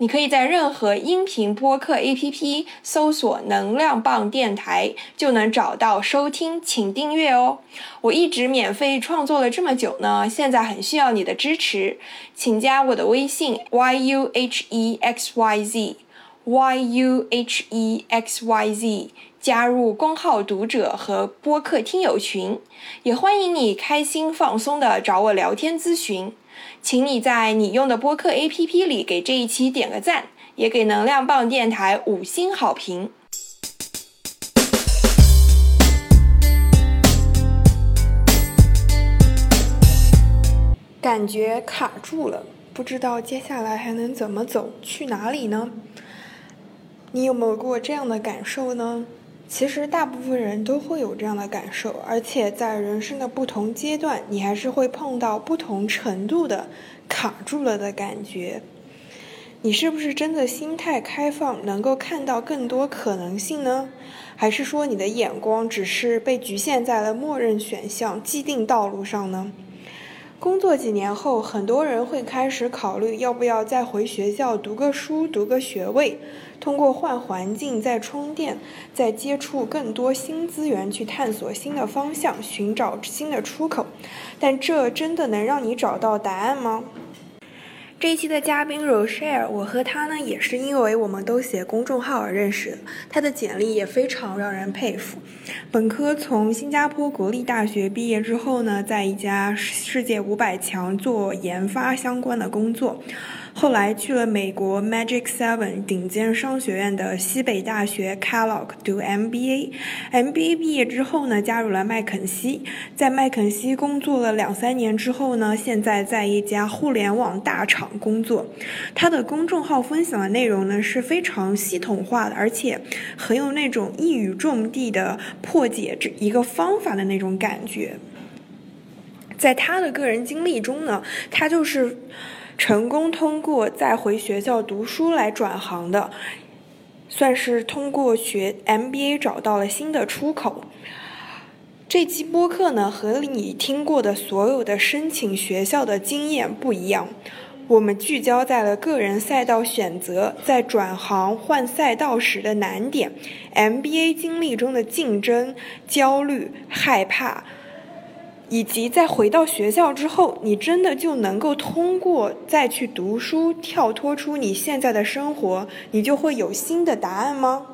你可以在任何音频播客 APP 搜索“能量棒电台”，就能找到收听，请订阅哦。我一直免费创作了这么久呢，现在很需要你的支持，请加我的微信 yuhexyz，yuhexyz，加入公号读者和播客听友群，也欢迎你开心放松的找我聊天咨询。请你在你用的播客 APP 里给这一期点个赞，也给能量棒电台五星好评。感觉卡住了，不知道接下来还能怎么走，去哪里呢？你有没有过这样的感受呢？其实大部分人都会有这样的感受，而且在人生的不同阶段，你还是会碰到不同程度的卡住了的感觉。你是不是真的心态开放，能够看到更多可能性呢？还是说你的眼光只是被局限在了默认选项、既定道路上呢？工作几年后，很多人会开始考虑要不要再回学校读个书、读个学位，通过换环境、再充电、再接触更多新资源，去探索新的方向，寻找新的出口。但这真的能让你找到答案吗？这一期的嘉宾 Rochelle，我和他呢也是因为我们都写公众号而认识的。他的简历也非常让人佩服。本科从新加坡国立大学毕业之后呢，在一家世界五百强做研发相关的工作。后来去了美国 Magic Seven 顶尖商学院的西北大学 Kellogg 读 MBA。MBA 毕业之后呢，加入了麦肯锡，在麦肯锡工作了两三年之后呢，现在在一家互联网大厂工作。他的公众号分享的内容呢是非常系统化的，而且很有那种一语中的的破解这一个方法的那种感觉。在他的个人经历中呢，他就是。成功通过再回学校读书来转行的，算是通过学 MBA 找到了新的出口。这期播客呢，和你听过的所有的申请学校的经验不一样，我们聚焦在了个人赛道选择，在转行换赛道时的难点，MBA 经历中的竞争、焦虑、害怕。以及在回到学校之后，你真的就能够通过再去读书，跳脱出你现在的生活，你就会有新的答案吗？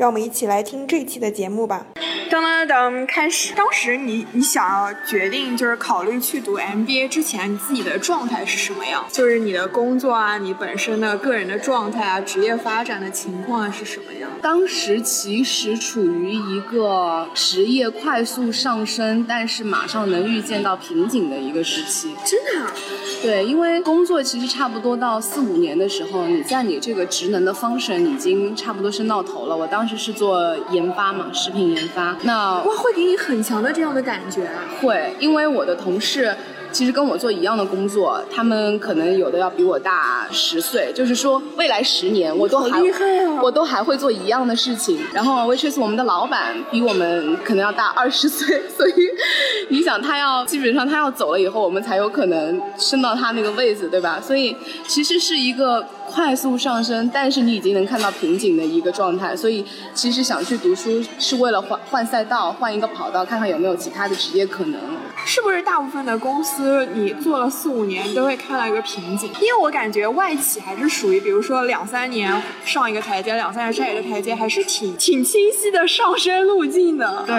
让我们一起来听这期的节目吧。当当当，开始。当时你你想要决定就是考虑去读 MBA 之前，你自己的状态是什么样？就是你的工作啊，你本身的个人的状态啊，职业发展的情况是什么样？当时其实处于一个职业快速上升，但是马上能预见到瓶颈的一个时期。真的？对，因为工作其实差不多到四五年的时候，你在你这个职能的 function 已经差不多升到头了。我当时是做研发嘛，食品研发。那哇，会给你很强的这样的感觉。会，因为我的同事。其实跟我做一样的工作，他们可能有的要比我大十岁，就是说未来十年我都还我都还会做一样的事情。然后 w h i c h i s 我们的老板比我们可能要大二十岁，所以你想他要基本上他要走了以后，我们才有可能升到他那个位子，对吧？所以其实是一个快速上升，但是你已经能看到瓶颈的一个状态。所以其实想去读书是为了换换赛道，换一个跑道，看看有没有其他的职业可能。是不是大部分的公司你做了四五年都会看到一个瓶颈？因为我感觉外企还是属于，比如说两三年上一个台阶，两三年上一个台阶，还是挺挺清晰的上升路径的。对，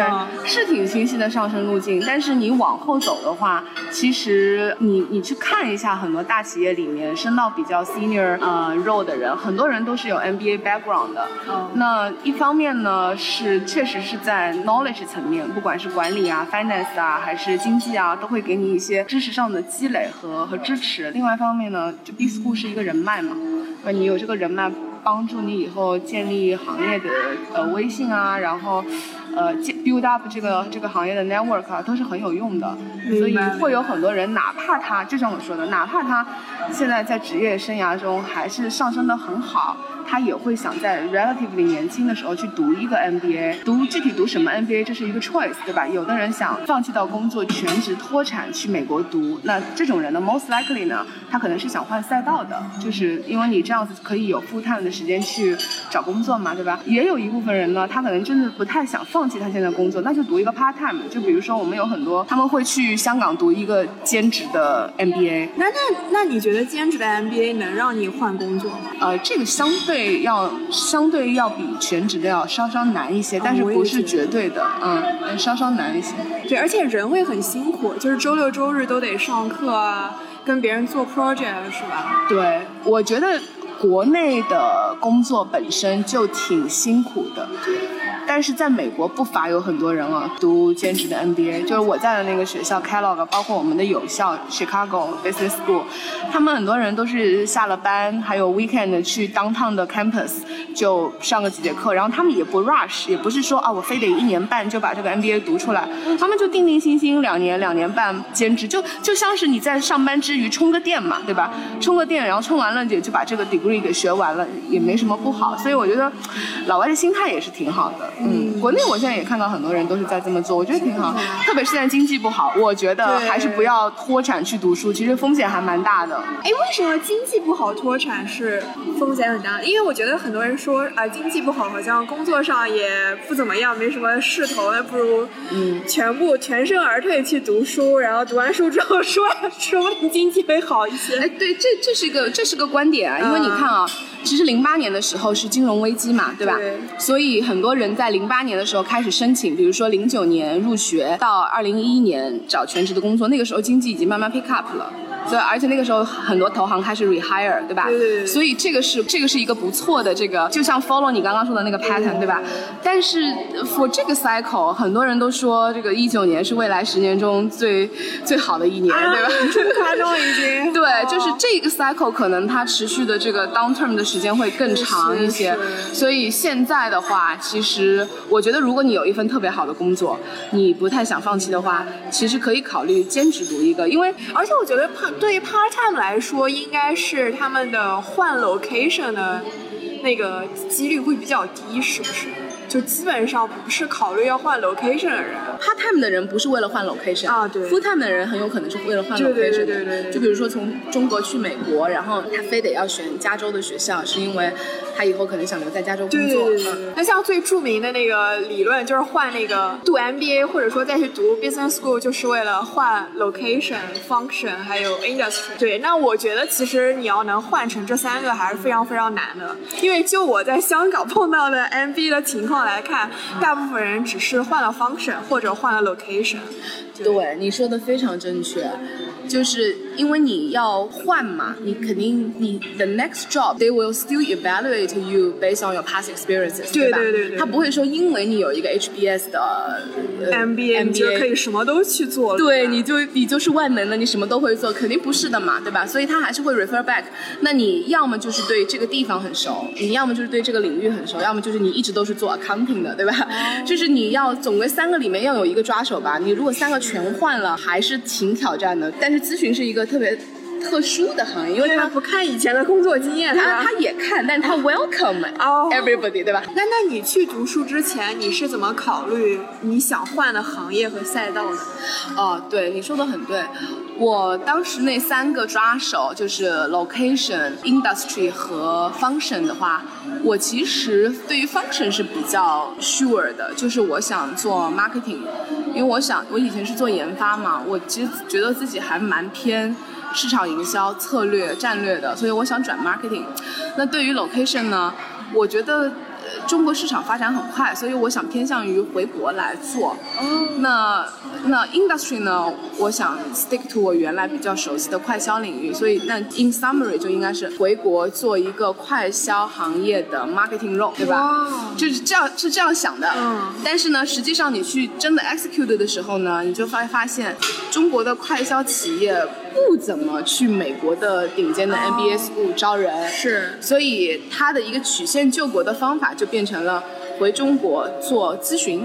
是挺清晰的上升路径。但是你往后走的话，其实你你去看一下很多大企业里面升到比较 senior 呃 role 的人，很多人都是有 MBA background 的。嗯。那一方面呢，是确实是在 knowledge 层面，不管是管理啊、finance 啊，还是经经济啊，都会给你一些知识上的积累和和支持。另外一方面呢，就 B school 是一个人脉嘛，那，你有这个人脉，帮助你以后建立行业的呃微信啊，然后呃建 build up 这个这个行业的 network 啊，都是很有用的。所以会有很多人，哪怕他就像我说的，哪怕他现在在职业生涯中还是上升的很好。他也会想在 relatively 年轻的时候去读一个 MBA，读具体读什么 MBA 这是一个 choice，对吧？有的人想放弃到工作全职脱产去美国读，那这种人呢，most likely 呢，他可能是想换赛道的，就是因为你这样子可以有 full time 的时间去找工作嘛，对吧？也有一部分人呢，他可能真的不太想放弃他现在工作，那就读一个 part time，就比如说我们有很多他们会去香港读一个兼职的 MBA。那那那你觉得兼职的 MBA 能让你换工作吗？呃，这个相对。对，要相对要比全职的要稍稍难一些，但是不是绝对的，嗯，稍稍难一些。对，而且人会很辛苦，就是周六周日都得上课啊，跟别人做 project 是吧？对，我觉得国内的工作本身就挺辛苦的。但是在美国不乏有很多人啊，读兼职的 MBA，就是我在的那个学校 Kellogg，包括我们的有校 Chicago Business School，他们很多人都是下了班，还有 weekend 去 downtown 的 campus 就上个几节课，然后他们也不 rush，也不是说啊我非得一年半就把这个 MBA 读出来，他们就定定心心两年两年半兼职，就就像是你在上班之余充个电嘛，对吧？充个电，然后充完了也就把这个 degree 给学完了，也没什么不好，所以我觉得老外的心态也是挺好的。嗯，国内我现在也看到很多人都是在这么做，我觉得挺好。特别是现在经济不好，我觉得还是不要脱产去读书，其实风险还蛮大的。哎，为什么经济不好脱产是风险很大？因为我觉得很多人说啊，经济不好，好像工作上也不怎么样，没什么势头，那不如嗯，全部全身而退去读书，然后读完书之后说说不定经济会好一些。哎，对，这这是一个这是个观点啊，因为你看啊，其实零八年的时候是金融危机嘛，对吧？对。所以很多人在零八年的时候开始申请，比如说零九年入学到二零一一年找全职的工作，那个时候经济已经慢慢 pick up 了。对，而且那个时候很多投行开始 rehire，对吧？对。所以这个是这个是一个不错的这个，就像 follow 你刚刚说的那个 pattern，对吧？但是 for 这个 cycle，很多人都说这个一九年是未来十年中最最好的一年，对吧？夸张已经。对，就是这个 cycle 可能它持续的这个 downturn 的时间会更长一些。所以现在的话，其实我觉得如果你有一份特别好的工作，你不太想放弃的话，其实可以考虑兼职读一个，因为而且我觉得对于 part time 来说，应该是他们的换 location 的那个几率会比较低，是不是？就基本上不是考虑要换 location 的人，part time 的人不是为了换 location 啊，对，full time 的人很有可能是为了换 location，对对对对对。就比如说从中国去美国，然后他非得要选加州的学校，是因为他以后可能想留在加州工作。对对对。那像最著名的那个理论，就是换那个读 MBA 或者说再去读 business school，就是为了换 location、function 还有 industry。对，那我觉得其实你要能换成这三个还是非常非常难的，因为就我在香港碰到的 MBA 的情况来看。大部分人只是换了 function 或者换了 location。对，你说的非常正确，就是因为你要换嘛，你肯定你 the next job they will still evaluate you based on your past experiences，对吧？对对对。他不会说因为你有一个 HBS 的 MBA，你就可以什么都去做了。对，你就你就是万能的，你什么都会做，肯定不是的嘛，对吧？所以他还是会 refer back。那你要么就是对这个地方很熟，你要么就是对这个领域很熟，要么就是你一直都是做 accounting 的，对吧？就是你要总归三个里面要有一个抓手吧。你如果三个全全换了还是挺挑战的，但是咨询是一个特别特殊的行业，因为他不看以前的工作经验，他他也看，但是他 welcome everybody，对吧？那那你去读书之前，你是怎么考虑你想换的行业和赛道的？哦，对，你说的很对。我当时那三个抓手就是 location、industry 和 function 的话，我其实对于 function 是比较 sure 的，就是我想做 marketing，因为我想我以前是做研发嘛，我其实觉得自己还蛮偏市场营销、策略、战略的，所以我想转 marketing。那对于 location 呢，我觉得。中国市场发展很快，所以我想偏向于回国来做。那那 industry 呢？我想 stick to 我原来比较熟悉的快销领域，所以那 in summary 就应该是回国做一个快销行业的 marketing role，对吧？就是这样是这样想的。嗯。但是呢，实际上你去真的 execute 的时候呢，你就发发现中国的快销企业不怎么去美国的顶尖的 MBA school 招人。是。所以他的一个曲线救国的方法就。变成了回中国做咨询，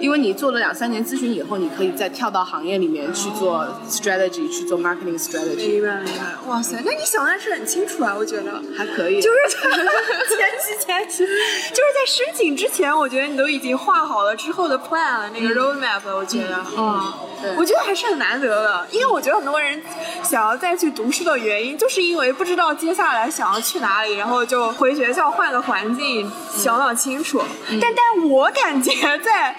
因为你做了两三年咨询以后，你可以再跳到行业里面去做 strategy，去做 marketing strategy。明白明白。哇塞，那你想的是很清楚啊，我觉得还可以。就是 前期前期，就是在申请之前，我觉得你都已经画好了之后的 plan 了，那个 roadmap，我觉得，嗯，对，我觉得还是很难得的，因为我觉得很多人想要再去读书的原因，就是因为不知道接下来想要去哪里，然后就回学校换个环境，想想清楚。但但我感觉在。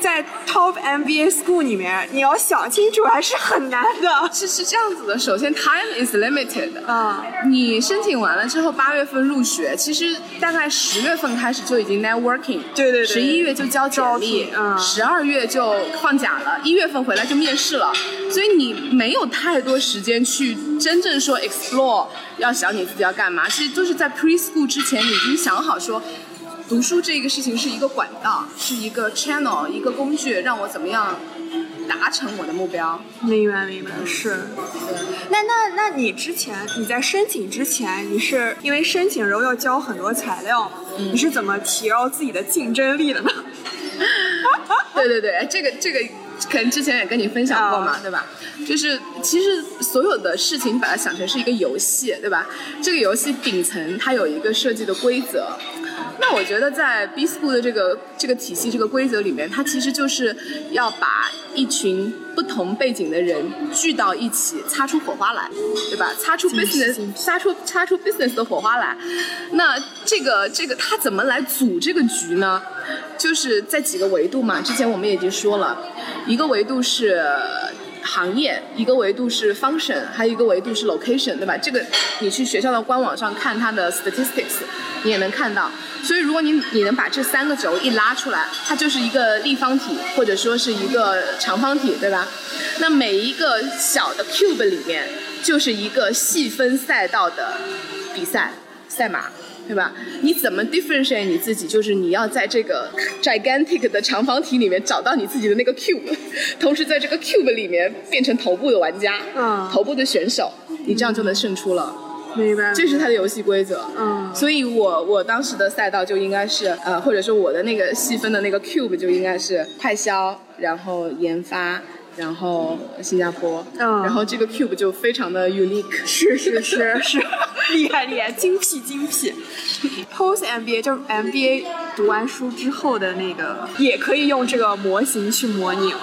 在 top MBA school 里面，你要想清楚还是很难的。是是这样子的，首先 time is limited。嗯，你申请完了之后，八月份入学，其实大概十月份开始就已经 networking。对对对。十一月就交简历，嗯，十二月就放假了，一月份回来就面试了，所以你没有太多时间去真正说 explore，要想你自己要干嘛。其实就是在 preschool 之前，你已经想好说。读书这个事情是一个管道，是一个 channel，一个工具，让我怎么样达成我的目标？明白，明白，是。那那那你之前你在申请之前，你是因为申请时候要交很多材料，你是怎么提高自己的竞争力的呢？对对对，这个这个可能之前也跟你分享过嘛，对吧？就是其实所有的事情，你把它想成是一个游戏，对吧？这个游戏顶层它有一个设计的规则。那我觉得在 B School 的这个这个体系、这个规则里面，它其实就是要把一群不同背景的人聚到一起，擦出火花来，对吧？擦出 business，擦出擦出 business 的火花来。那这个这个他怎么来组这个局呢？就是在几个维度嘛。之前我们已经说了，一个维度是。行业一个维度是 function，还有一个维度是 location，对吧？这个你去学校的官网上看它的 statistics，你也能看到。所以如果你你能把这三个轴一拉出来，它就是一个立方体或者说是一个长方体，对吧？那每一个小的 cube 里面就是一个细分赛道的比赛赛马。对吧？你怎么 differentiate 你自己？就是你要在这个 gigantic 的长方体里面找到你自己的那个 cube，同时在这个 cube 里面变成头部的玩家，嗯，头部的选手，你这样就能胜出了。明白。这是它的游戏规则。嗯。所以我我当时的赛道就应该是呃，或者说我的那个细分的那个 cube 就应该是快销，然后研发。然后新加坡，嗯，然后这个 cube 就非常的 unique，是是是是，厉害厉害，精辟精辟。Post MBA 就是 MBA 读完书之后的那个，也可以用这个模型去模拟了。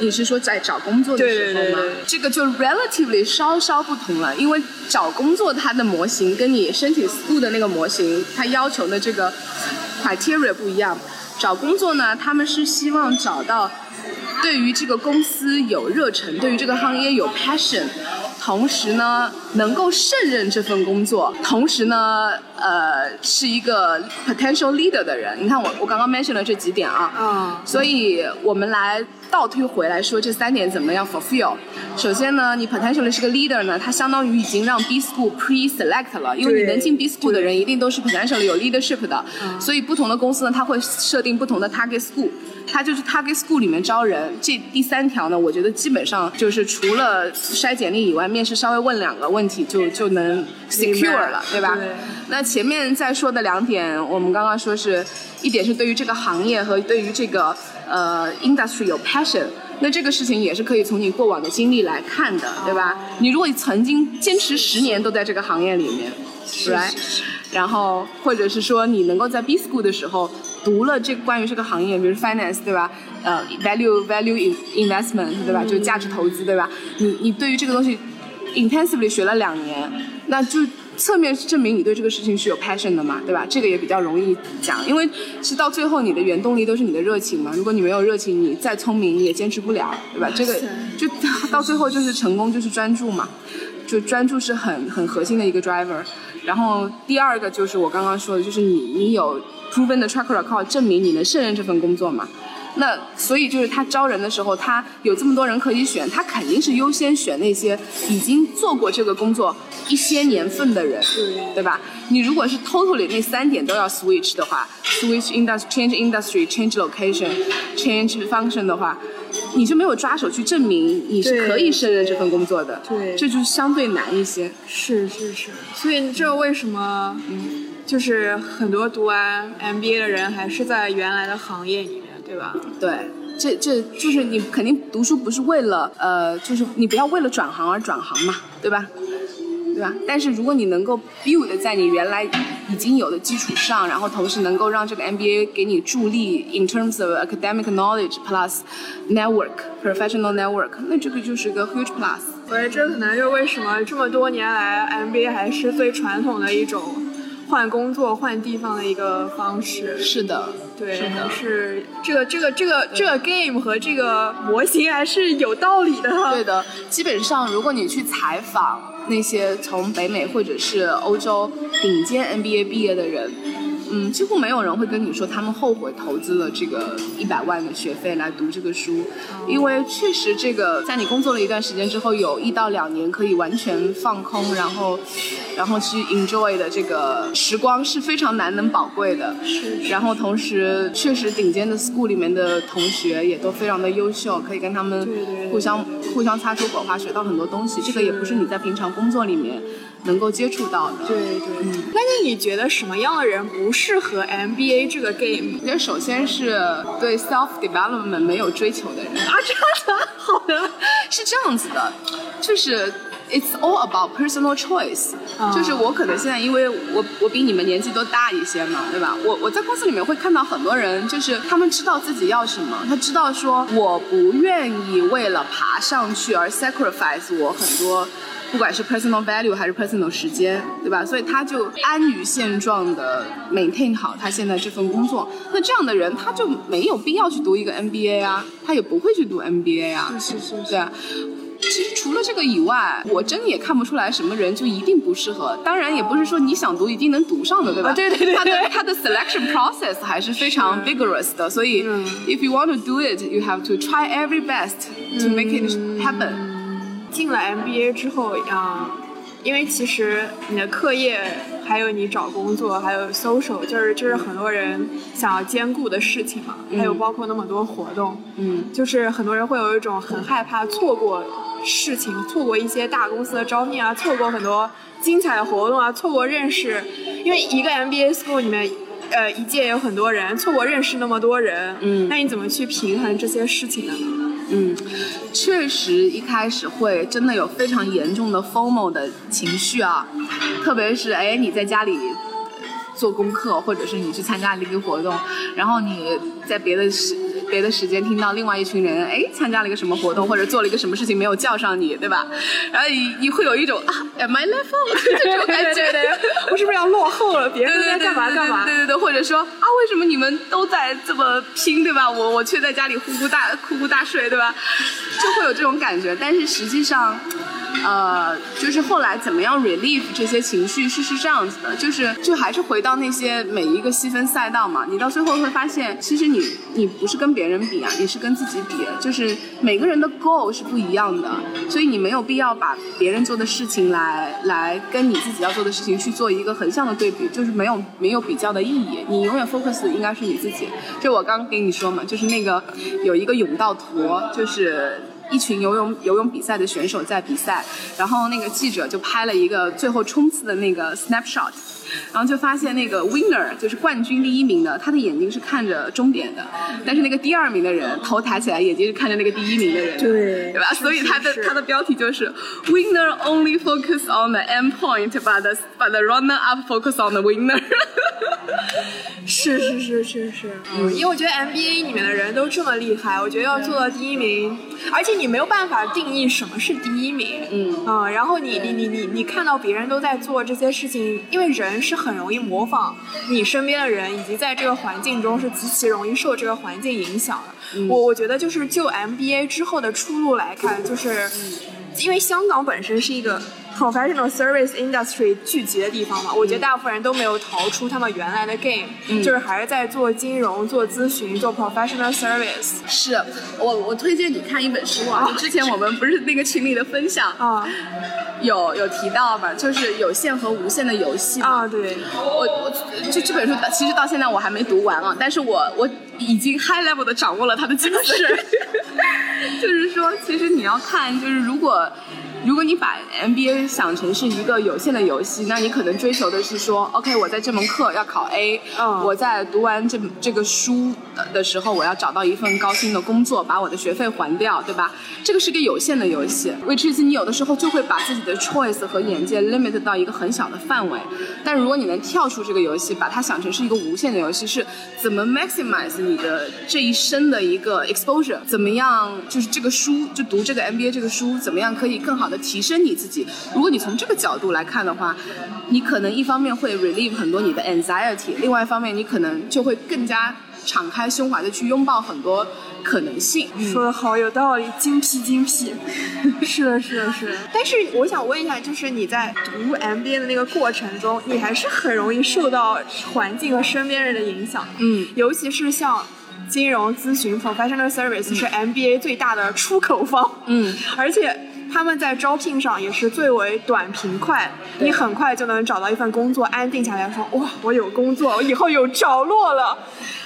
你是说在找工作的时候吗？这个就 relatively 稍稍不同了，因为找工作它的模型跟你申请 school 的那个模型，它要求的这个 criteria 不一样。找工作呢，他们是希望找到。对于这个公司有热忱，对于这个行业有 passion，同时呢能够胜任这份工作，同时呢呃是一个 potential leader 的人。你看我我刚刚 mention 了这几点啊，嗯，所以我们来倒推回来说这三点怎么样 fulfill。首先呢，你 potentially 是个 leader 呢，它相当于已经让 B school pre-select 了，因为你能进 B school 的人一定都是 potentially 有 leadership 的，所以不同的公司呢，它会设定不同的 target school。他就是 target school 里面招人，这第三条呢，我觉得基本上就是除了筛简历以外，面试稍微问两个问题就就能 secure 了，对吧？那前面再说的两点，我们刚刚说是一点是对于这个行业和对于这个呃 industry 有 passion，那这个事情也是可以从你过往的经历来看的，对吧？你如果曾经坚持十年都在这个行业里面，right？然后或者是说你能够在 B school 的时候。读了这关于这个行业，比如 finance 对吧？呃，value value investment 对吧？就价值投资对吧？你你对于这个东西 intensively 学了两年，那就侧面证明你对这个事情是有 passion 的嘛，对吧？这个也比较容易讲，因为是到最后你的原动力都是你的热情嘛。如果你没有热情，你再聪明你也坚持不了，对吧？这个就到最后就是成功就是专注嘛，就专注是很很核心的一个 driver。然后第二个就是我刚刚说的，就是你你有。Proven 的 track record 证明你能胜任这份工作嘛？那所以就是他招人的时候，他有这么多人可以选，他肯定是优先选那些已经做过这个工作一些年份的人，对吧？你如果是 totally 那三点都要 switch 的话，switch industry、change industry、change location、change function 的话，你就没有抓手去证明你是可以胜任这份工作的，对，这就是相对难一些。是是是，所以这为什么？嗯。就是很多读完 MBA 的人还是在原来的行业里面，对吧？对，这这就是你肯定读书不是为了呃，就是你不要为了转行而转行嘛，对吧？对吧？但是如果你能够 build 在你原来已经有的基础上，然后同时能够让这个 MBA 给你助力 in terms of academic knowledge plus network professional network，那这个就是个 huge plus。我觉得这可能就为什么这么多年来 MBA 还是最传统的一种换工作换地方的一个方式。是的，对，是的，是这个这个这个这个 game 和这个模型还是有道理的。对的，基本上如果你去采访。那些从北美或者是欧洲顶尖 MBA 毕业的人。嗯，几乎没有人会跟你说他们后悔投资了这个一百万的学费来读这个书，因为确实这个在你工作了一段时间之后，有一到两年可以完全放空，然后，然后去 enjoy 的这个时光是非常难能宝贵的。是。然后同时，确实顶尖的 school 里面的同学也都非常的优秀，可以跟他们互相互相擦出火花，学到很多东西。这个也不是你在平常工作里面。能够接触到的，对对。嗯，那你觉得什么样的人不适合 MBA 这个 game？我觉得首先是对 self development 没有追求的人啊，这样的，好的，是这样子的，就是 it's all about personal choice，就是我可能现在因为我我比你们年纪都大一些嘛，对吧？我我在公司里面会看到很多人，就是他们知道自己要什么，他知道说我不愿意为了爬上去而 sacrifice 我很多。不管是 personal value 还是 personal 时间，对吧？所以他就安于现状的 maintain 好他现在这份工作。那这样的人他就没有必要去读一个 MBA 啊，他也不会去读 MBA 啊。是是是。对啊，其实除了这个以外，我真也看不出来什么人就一定不适合。当然，也不是说你想读一定能读上的，对吧？对对对。他的他的 selection process 还是非常 vigorous 的，所以 if you want to do it, you have to try every best to make it happen. 进了 MBA 之后，嗯，因为其实你的课业，还有你找工作，还有 social，就是就是很多人想要兼顾的事情嘛。还有包括那么多活动，嗯，就是很多人会有一种很害怕错过事情，错过一些大公司的招聘啊，错过很多精彩的活动啊，错过认识，因为一个 MBA school 里面，呃，一届有很多人，错过认识那么多人，嗯，那你怎么去平衡这些事情呢？嗯，确实一开始会真的有非常严重的 formal 的情绪啊，特别是哎你在家里做功课，或者是你去参加了一个活动，然后你在别的时别的时间听到另外一群人哎参加了一个什么活动，或者做了一个什么事情没有叫上你，对吧？然后你你会有一种啊 am I left out 这种感觉，我是不是要落后了？别人在干嘛干嘛？对对对，或者说啊为什么你们都在这么拼，对吧？我我却在家里呼呼大呼呼大睡，对吧？就会有这种感觉，但是实际上。呃，就是后来怎么样 relieve 这些情绪是是这样子的，就是就还是回到那些每一个细分赛道嘛，你到最后会发现，其实你你不是跟别人比啊，你是跟自己比，就是每个人的 goal 是不一样的，所以你没有必要把别人做的事情来来跟你自己要做的事情去做一个横向的对比，就是没有没有比较的意义，你永远 focus 应该是你自己。就我刚跟你说嘛，就是那个有一个甬道图，就是。一群游泳游泳比赛的选手在比赛，然后那个记者就拍了一个最后冲刺的那个 snapshot，然后就发现那个 winner 就是冠军第一名的，他的眼睛是看着终点的，但是那个第二名的人头抬起来，眼睛是看着那个第一名的人，对，对吧？所以他的他的标题就是 winner only focus on the end point，but the but the runner up focus on the winner。是是是是是，嗯，因为我觉得 MBA 里面的人都这么厉害，我觉得要做到第一名，而且你没有办法定义什么是第一名，嗯嗯，然后你你你你你看到别人都在做这些事情，因为人是很容易模仿你身边的人，以及在这个环境中是极其容易受这个环境影响的。我我觉得就是就 MBA 之后的出路来看，就是因为香港本身是一个。Professional service industry 聚集的地方嘛，我觉得大部分人都没有逃出他们原来的 game，就是还是在做金融、做咨询、做 professional service。是我我推荐你看一本书啊，之前我们不是那个群里的分享啊，有有提到嘛，就是有限和无限的游戏啊。对，我我这这本书其实到现在我还没读完啊，但是我我已经 high level 的掌握了它的精髓。就是说，其实你要看，就是如果。如果你把 MBA 想成是一个有限的游戏，那你可能追求的是说，OK，我在这门课要考 A，嗯我在读完这这个书的时候，我要找到一份高薪的工作，把我的学费还掉，对吧？这个是个有限的游戏，which is 你有的时候就会把自己的 choice 和眼界 limit 到一个很小的范围。但如果你能跳出这个游戏，把它想成是一个无限的游戏，是怎么 maximize 你的这一生的一个 exposure？怎么样？就是这个书，就读这个 MBA 这个书，怎么样可以更好的提升你自己？如果你从这个角度来看的话，你可能一方面会 relieve 很多你的 anxiety，另外一方面你可能就会更加敞开胸怀的去拥抱很多可能性。说的好有道理，精辟精辟。是的，是的，是的。但是我想问一下，就是你在读 MBA 的那个过程中，你还是很容易受到环境和身边人的影响。嗯，尤其是像金融咨询 （professional service） 是 MBA 最大的出口方。嗯，而且。他们在招聘上也是最为短平快，你很快就能找到一份工作，安定下来说哇，我有工作，我以后有着落了，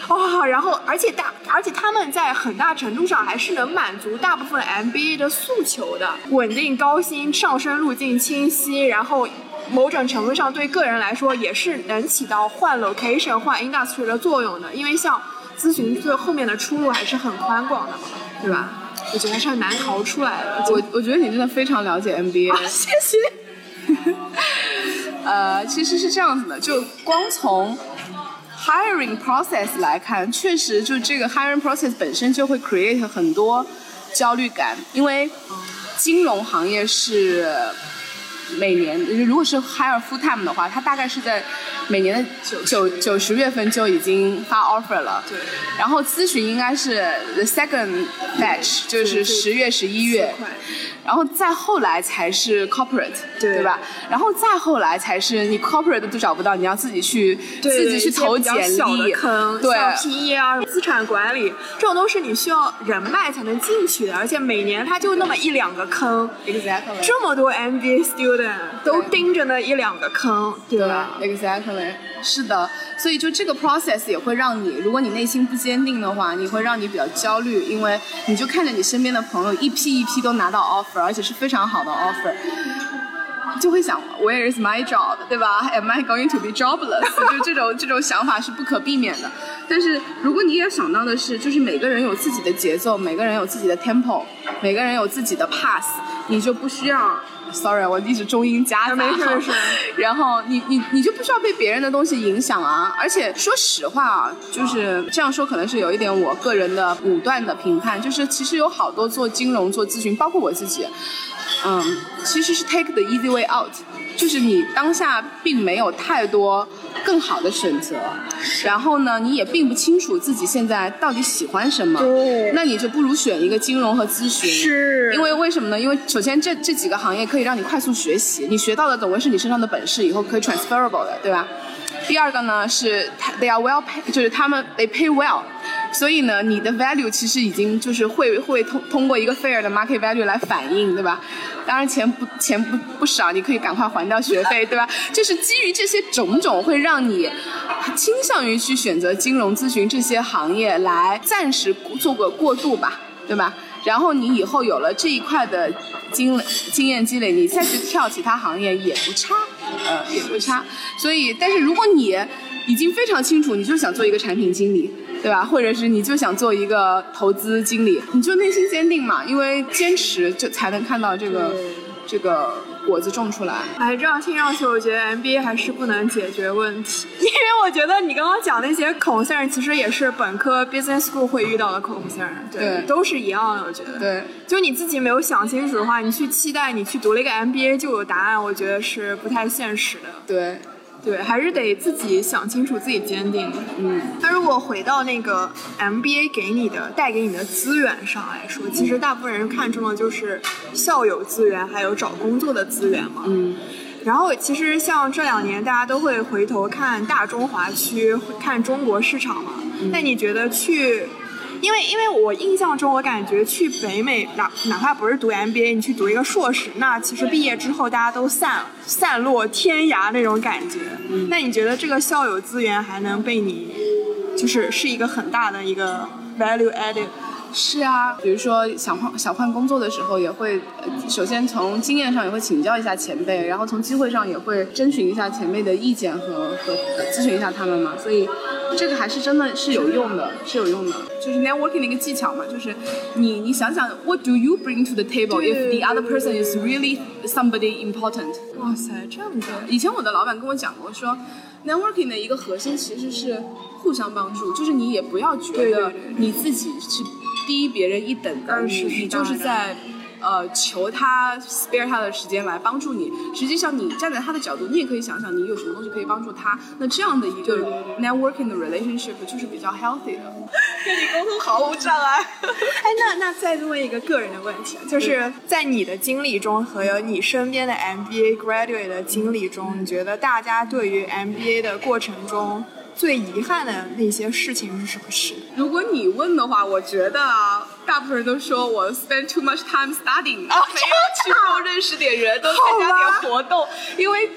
哇！然后而且大，而且他们在很大程度上还是能满足大部分 MBA 的诉求的，稳定高薪，上升路径清晰，然后某种程度上对个人来说也是能起到换 location、换 industry 的作用的，因为像咨询最后面的出路还是很宽广的嘛，对吧？我觉得还是很难逃出来的。我我觉得你真的非常了解 NBA，、啊、谢谢。呃，其实是这样子的，就光从 hiring process 来看，确实就这个 hiring process 本身就会 create 很多焦虑感，因为金融行业是每年如果是 hire full time 的话，它大概是在每年的九九十月份就已经发 offer 了。对。然后咨询应该是 the second batch，就是十月、十一月。然后再后来才是 corporate，对对吧？然后再后来才是你 corporate 都找不到，你要自己去自己去投简历，坑，对，PE 啊，资产管理，这种都是你需要人脉才能进去的，而且每年它就那么一两个坑，exactly，这么多 MBA student 都盯着那一两个坑，对吧？Exactly，是的，所以就这个 process 也会让你，如果你内心不坚定的话，你会让你比较焦虑，因为你就看着你身边的朋友一批一批都拿到 offer。而且是非常好的 offer，就会想 Where is my job，对吧？Am I going to be jobless？就这种这种想法是不可避免的。但是如果你也想到的是，就是每个人有自己的节奏，每个人有自己的 tempo，每个人有自己的 pass，你就不需要。Sorry，我一直中英夹杂。没事没事。然后你你你就不需要被别人的东西影响啊！而且说实话啊，就是这样说可能是有一点我个人的武断的评判，就是其实有好多做金融、做咨询，包括我自己，嗯，其实是 take the easy way out，就是你当下并没有太多更好的选择，然后呢，你也并不清楚自己现在到底喜欢什么，对，那你就不如选一个金融和咨询，是，因为为什么呢？因为首先这这几个行业可以让你快速学习，你学到的总归是你身上的本事，以后可以 transferable 的，对吧？第二个呢是 they are well pay，就是他们 they pay well，所以呢你的 value 其实已经就是会会通通过一个 fair 的 market value 来反映，对吧？当然钱不钱不不少，你可以赶快还掉学费，对吧？就是基于这些种种，会让你倾向于去选择金融咨询这些行业来暂时做个过渡吧，对吧？然后你以后有了这一块的经经验积累，你再去跳其他行业也不差，呃，也不差。所以，但是如果你已经非常清楚，你就想做一个产品经理，对吧？或者是你就想做一个投资经理，你就内心坚定嘛，因为坚持就才能看到这个这个果子种出来。哎，这样听上去，我觉得 MBA 还是不能解决问题，因为我觉得你刚刚讲那些 concern，其实也是本科 business school 会遇到的 concern，对，都是一样的。我觉得，对，就你自己没有想清楚的话，你去期待你去读了一个 MBA 就有答案，我觉得是不太现实的。对。对，还是得自己想清楚，自己坚定。嗯，那如果回到那个 MBA 给你的、带给你的资源上来说，其实大部分人看中的就是校友资源，还有找工作的资源嘛。嗯。然后，其实像这两年，大家都会回头看大中华区，看中国市场嘛。那你觉得去？因为，因为我印象中，我感觉去北美，哪哪怕不是读 MBA，你去读一个硕士，那其实毕业之后大家都散散落天涯那种感觉。嗯、那你觉得这个校友资源还能被你，就是是一个很大的一个 value added 是啊，比如说想换想换工作的时候，也会首先从经验上也会请教一下前辈，然后从机会上也会征询一下前辈的意见和和咨询一下他们嘛。所以这个还是真的是有用的，是有用的。就是 networking 的一个技巧嘛，就是你你想想，what do you bring to the table if the other person is really somebody important？哇塞，这样子。以前我的老板跟我讲过，说 networking 的一个核心其实是互相帮助，就是你也不要觉得你自己是低别人一等的，你你就是在。呃，求他 spare 他的时间来帮助你。实际上，你站在他的角度，你也可以想想，你有什么东西可以帮助他。那这样的一个 networking 的 relationship 就是比较 healthy 的，跟你沟通毫无障碍。哎，那那再问一个个人的问题，就是在你的经历中和你身边的 MBA graduate 的经历中，你觉得大家对于 MBA 的过程中？最遗憾的那些事情是什么事？如果你问的话，我觉得大部分人都说我 spend too much time studying，啊，没有去多认识点人，多参加点活动。因为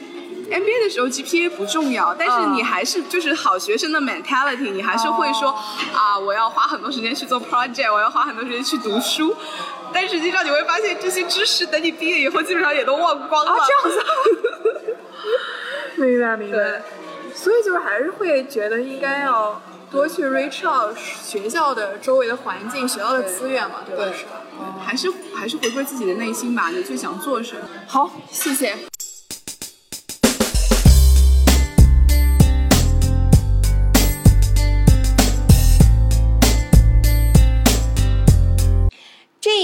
MBA 的时候 GPA 不重要，但是你还是就是好学生的 mentality，你还是会说啊，我要花很多时间去做 project，我要花很多时间去读书。但实际上你会发现，这些知识等你毕业以后，基本上也都忘光了。这样子，明白明白。所以就是还是会觉得应该要多去 reach out 学校的周围的环境、学校的资源嘛，对吧？是吧？还是还是回归自己的内心吧，你最想做什么？好，谢谢。